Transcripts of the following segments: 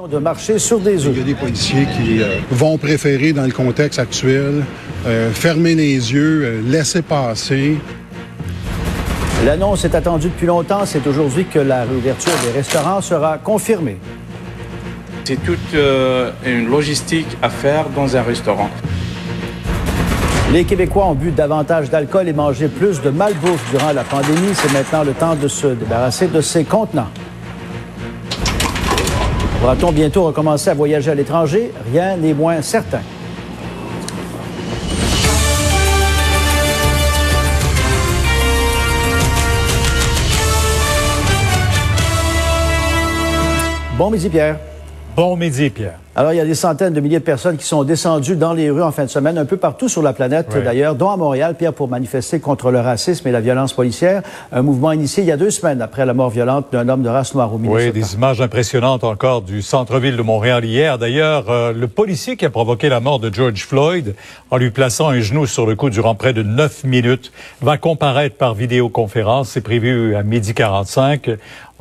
de marcher sur des œufs. Il y a des policiers qui euh, vont préférer, dans le contexte actuel, euh, fermer les yeux, euh, laisser passer. L'annonce est attendue depuis longtemps. C'est aujourd'hui que la réouverture des restaurants sera confirmée. C'est toute euh, une logistique à faire dans un restaurant. Les Québécois ont bu davantage d'alcool et mangé plus de malbouffe durant la pandémie. C'est maintenant le temps de se débarrasser de ces contenants. Pourra-t-on bientôt recommencer à voyager à l'étranger? Rien n'est moins certain. Bon midi, Pierre. Bon midi, Pierre. Alors, il y a des centaines de milliers de personnes qui sont descendues dans les rues en fin de semaine, un peu partout sur la planète Oui. d'ailleurs, dont à Montréal, Pierre, pour manifester contre le racisme et la violence policière. Un mouvement initié il y a deux semaines après la mort violente d'un homme de race noire au Minnesota. Oui, des images impressionnantes encore du centre-ville de Montréal hier. D'ailleurs, euh, le policier qui a provoqué la mort de George Floyd en lui plaçant un genou sur le cou durant près de neuf minutes va comparaître par vidéoconférence. C'est prévu à midi 45.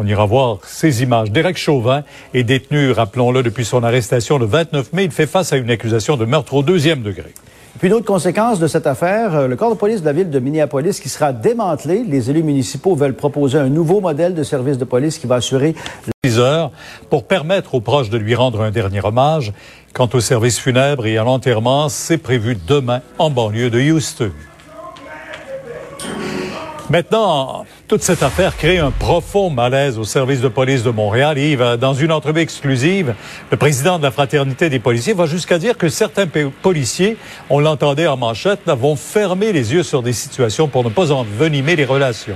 On ira voir ces images. Derek Chauvin est détenu, rappelons-le, depuis son arrestation le 29 mai. Il fait face à une accusation de meurtre au deuxième degré. Puis une autre conséquence de cette affaire, euh, le corps de police de la ville de Minneapolis qui sera démantelé. Les élus municipaux veulent proposer un nouveau modèle de service de police qui va assurer 10 heures pour permettre aux proches de lui rendre un dernier hommage. Quant au service funèbre et à l'enterrement, c'est prévu demain en banlieue de Houston. Maintenant, toute cette affaire crée un profond malaise au service de police de Montréal. Yves, dans une entrevue exclusive, le président de la Fraternité des policiers va jusqu'à dire que certains policiers, on l'entendait en manchette, vont fermer les yeux sur des situations pour ne pas envenimer les relations.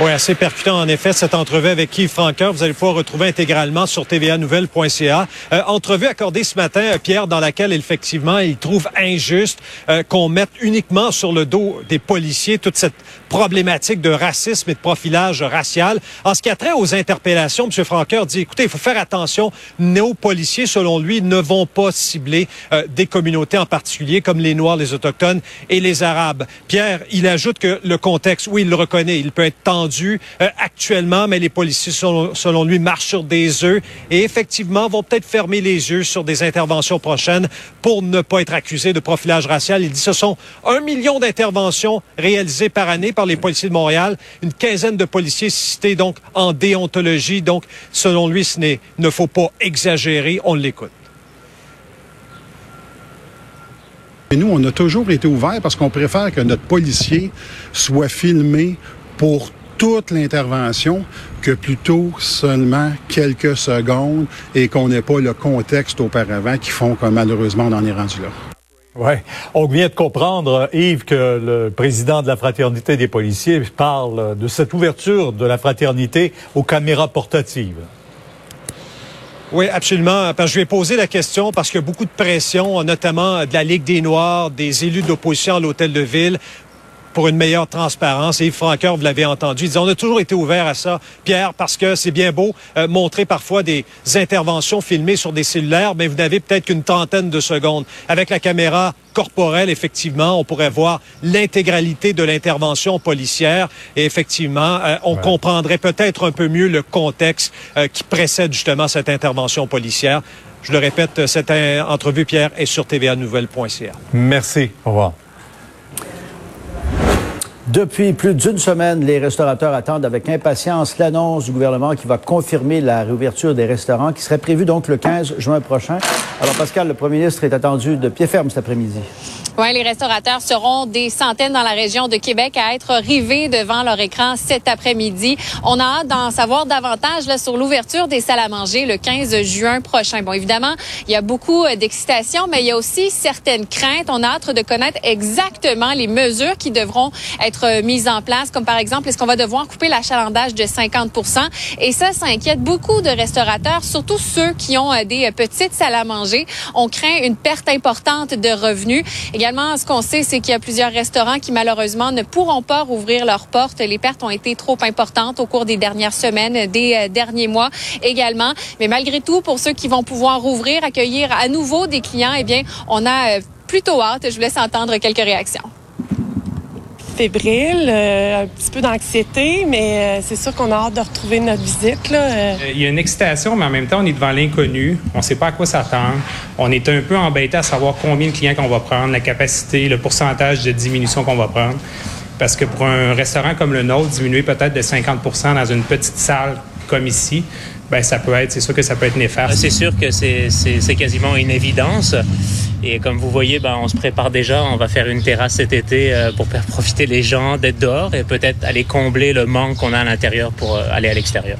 Oui, assez percutant en effet cette entrevue avec Yves Franqueur. Vous allez pouvoir retrouver intégralement sur tvanouvelle.ca. Euh, entrevue accordée ce matin, euh, Pierre, dans laquelle effectivement il trouve injuste euh, qu'on mette uniquement sur le dos des policiers toute cette problématique de racisme et de profilage racial. En ce qui a trait aux interpellations, M. Franqueur dit, écoutez, il faut faire attention. Nos policiers, selon lui, ne vont pas cibler euh, des communautés en particulier comme les Noirs, les Autochtones et les Arabes. Pierre, il ajoute que le contexte, oui, il le reconnaît, il peut être tendu euh, actuellement, mais les policiers, selon, lui, marchent sur des œufs et effectivement vont peut-être fermer les yeux sur des interventions prochaines pour ne pas être accusés de profilage racial. Il dit ce sont un million d'interventions réalisées par année par les policiers de Montréal, une quinzaine de policiers cités donc en déontologie. Donc, selon lui, ce n'est, ne faut pas exagérer. On l'écoute. Et nous, on a toujours été ouverts parce qu'on préfère que notre policier soit filmé pour toute l'intervention que plutôt seulement quelques secondes et qu'on n'ait pas le contexte auparavant qui font que malheureusement on en est rendu là. Ouais, on vient de comprendre, Yves, que le président de la fraternité des policiers parle de cette ouverture de la fraternité aux caméras portatives. Oui, absolument. Parce que je lui ai posé la question parce qu'il y a beaucoup de pression, notamment de la Ligue des Noirs, des élus de l'opposition à l'hôtel de ville pour une meilleure transparence. Et Yves Franqueur, vous l'avez entendu, il dit, on a toujours été ouvert à ça, Pierre, parce que c'est bien beau euh, montrer parfois des interventions filmées sur des cellulaires, mais vous n'avez peut-être qu'une trentaine de secondes. Avec la caméra corporelle, effectivement, on pourrait voir l'intégralité de l'intervention policière et effectivement, euh, on Ouais. comprendrait peut-être un peu mieux le contexte euh, qui précède justement cette intervention policière. Je le répète, cette entrevue, Pierre, est sur tvanouvelle.ca. Merci. Au revoir. Depuis plus d'une semaine, les restaurateurs attendent avec impatience l'annonce du gouvernement qui va confirmer la réouverture des restaurants qui serait prévue donc le 15 juin prochain. Alors Pascal, le premier ministre est attendu de pied ferme cet après-midi. Oui, les restaurateurs seront des centaines dans la région de Québec à être rivés devant leur écran cet après-midi. On a hâte d'en savoir davantage là, sur l'ouverture des salles à manger le 15 juin prochain. Bon, évidemment, il y a beaucoup euh, d'excitation, mais il y a aussi certaines craintes. On a hâte de connaître exactement les mesures qui devront être euh, mises en place, comme par exemple, est-ce qu'on va devoir couper l'achalandage de 50% Et ça, ça inquiète beaucoup de restaurateurs, surtout ceux qui ont euh, des petites salles à manger. On craint une perte importante de revenus. Également, ce qu'on sait, c'est qu'il y a plusieurs restaurants qui malheureusement ne pourront pas rouvrir leurs portes. Les pertes ont été trop importantes au cours des dernières semaines, des euh, derniers mois également. Mais malgré tout, pour ceux qui vont pouvoir rouvrir, accueillir à nouveau des clients, eh bien, on a euh, plutôt hâte. Je vous laisse entendre quelques réactions. Fébrile, un petit peu d'anxiété, mais c'est sûr qu'on a hâte de retrouver notre visite. Là. Il y a une excitation, mais en même temps, on est devant l'inconnu. On ne sait pas à quoi s'attendre. On est un peu embêté à savoir combien de clients qu'on va prendre, la capacité, le pourcentage de diminution qu'on va prendre. Parce que pour un restaurant comme le nôtre, diminuer peut-être de 50% dans une petite salle comme ici, ben c'est sûr que ça peut être néfaste. C'est sûr que c'est quasiment une évidence. Et comme vous voyez, ben, on se prépare déjà. On va faire une terrasse cet été euh, pour faire profiter les gens d'être dehors et peut-être aller combler le manque qu'on a à l'intérieur pour euh, aller à l'extérieur.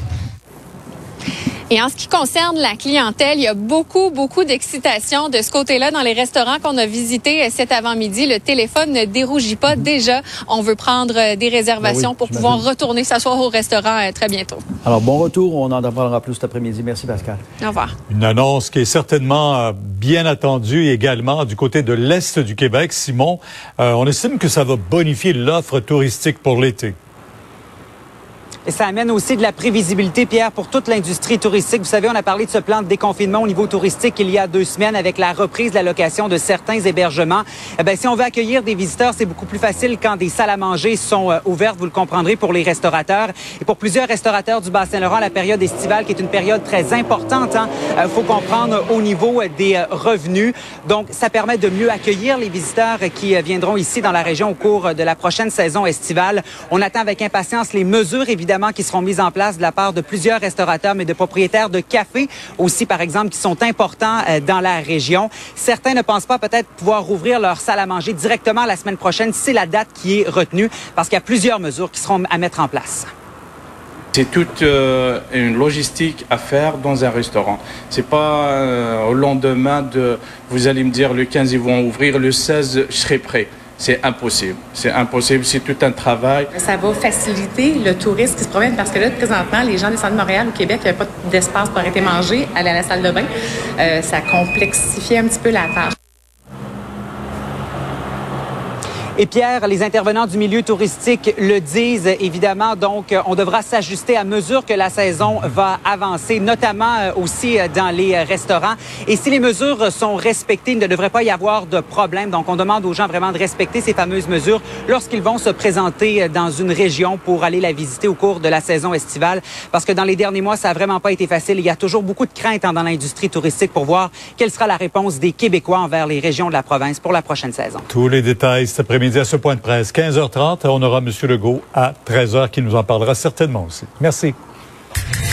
Et en ce qui concerne la clientèle, il y a beaucoup, beaucoup d'excitation de ce côté-là dans les restaurants qu'on a visités cet avant-midi. Le téléphone ne dérougit pas. Déjà, on veut prendre euh, des réservations ben pour pouvoir retourner s'asseoir au restaurant euh, très bientôt. Alors, bon retour. On en apprendra plus cet après-midi. Merci, Pascal. Au revoir. Une annonce qui est certainement euh, bien attendue également du côté de l'Est du Québec. Simon, on estime que ça va bonifier l'offre touristique pour l'été. Et ça amène aussi de la prévisibilité, Pierre, pour toute l'industrie touristique. Vous savez, on a parlé de ce plan de déconfinement au niveau touristique il y a deux semaines avec la reprise de la location de certains hébergements. Eh bien, si on veut accueillir des visiteurs, c'est beaucoup plus facile quand des salles à manger sont euh, ouvertes, vous le comprendrez, pour les restaurateurs. Et pour plusieurs restaurateurs du Bas-Saint-Laurent, la période estivale, qui est une période très importante, hein, euh, faut comprendre au niveau des euh, revenus. Donc, ça permet de mieux accueillir les visiteurs qui viendront ici dans la région au cours de la prochaine saison estivale. On attend avec impatience les mesures, évidemment, qui seront mises en place de la part de plusieurs restaurateurs, mais de propriétaires de cafés aussi, par exemple, qui sont importants euh, dans la région. Certains ne pensent pas peut-être pouvoir rouvrir leur salle à manger directement la semaine prochaine. C'est la date qui est retenue parce qu'il y a plusieurs mesures qui seront à mettre en place. C'est toute euh, une logistique à faire dans un restaurant. C'est pas euh, au lendemain de, vous allez me dire le 15 ils vont ouvrir, le 16 je serai prêt. C'est impossible. C'est impossible. C'est tout un travail. Ça va faciliter le touriste qui se promène parce que là, présentement, les gens des centres de Montréal ou Québec, il n'y a pas d'espace pour arrêter manger, aller à la salle de bain. Euh, ça complexifie un petit peu la tâche. Et Pierre, les intervenants du milieu touristique le disent évidemment, donc euh, on devra s'ajuster à mesure que la saison va avancer, notamment euh, aussi euh, dans les restaurants. Et si les mesures sont respectées, il ne devrait pas y avoir de problème. Donc on demande aux gens vraiment de respecter ces fameuses mesures lorsqu'ils vont se présenter dans une région pour aller la visiter au cours de la saison estivale. Parce que dans les derniers mois, ça n'a vraiment pas été facile. Il y a toujours beaucoup de craintes hein, dans l'industrie touristique pour voir quelle sera la réponse des Québécois envers les régions de la province pour la prochaine saison. Tous les détails cet à ce point de presse. 15h30, on aura M. Legault à 13h qui nous en parlera certainement aussi. Merci.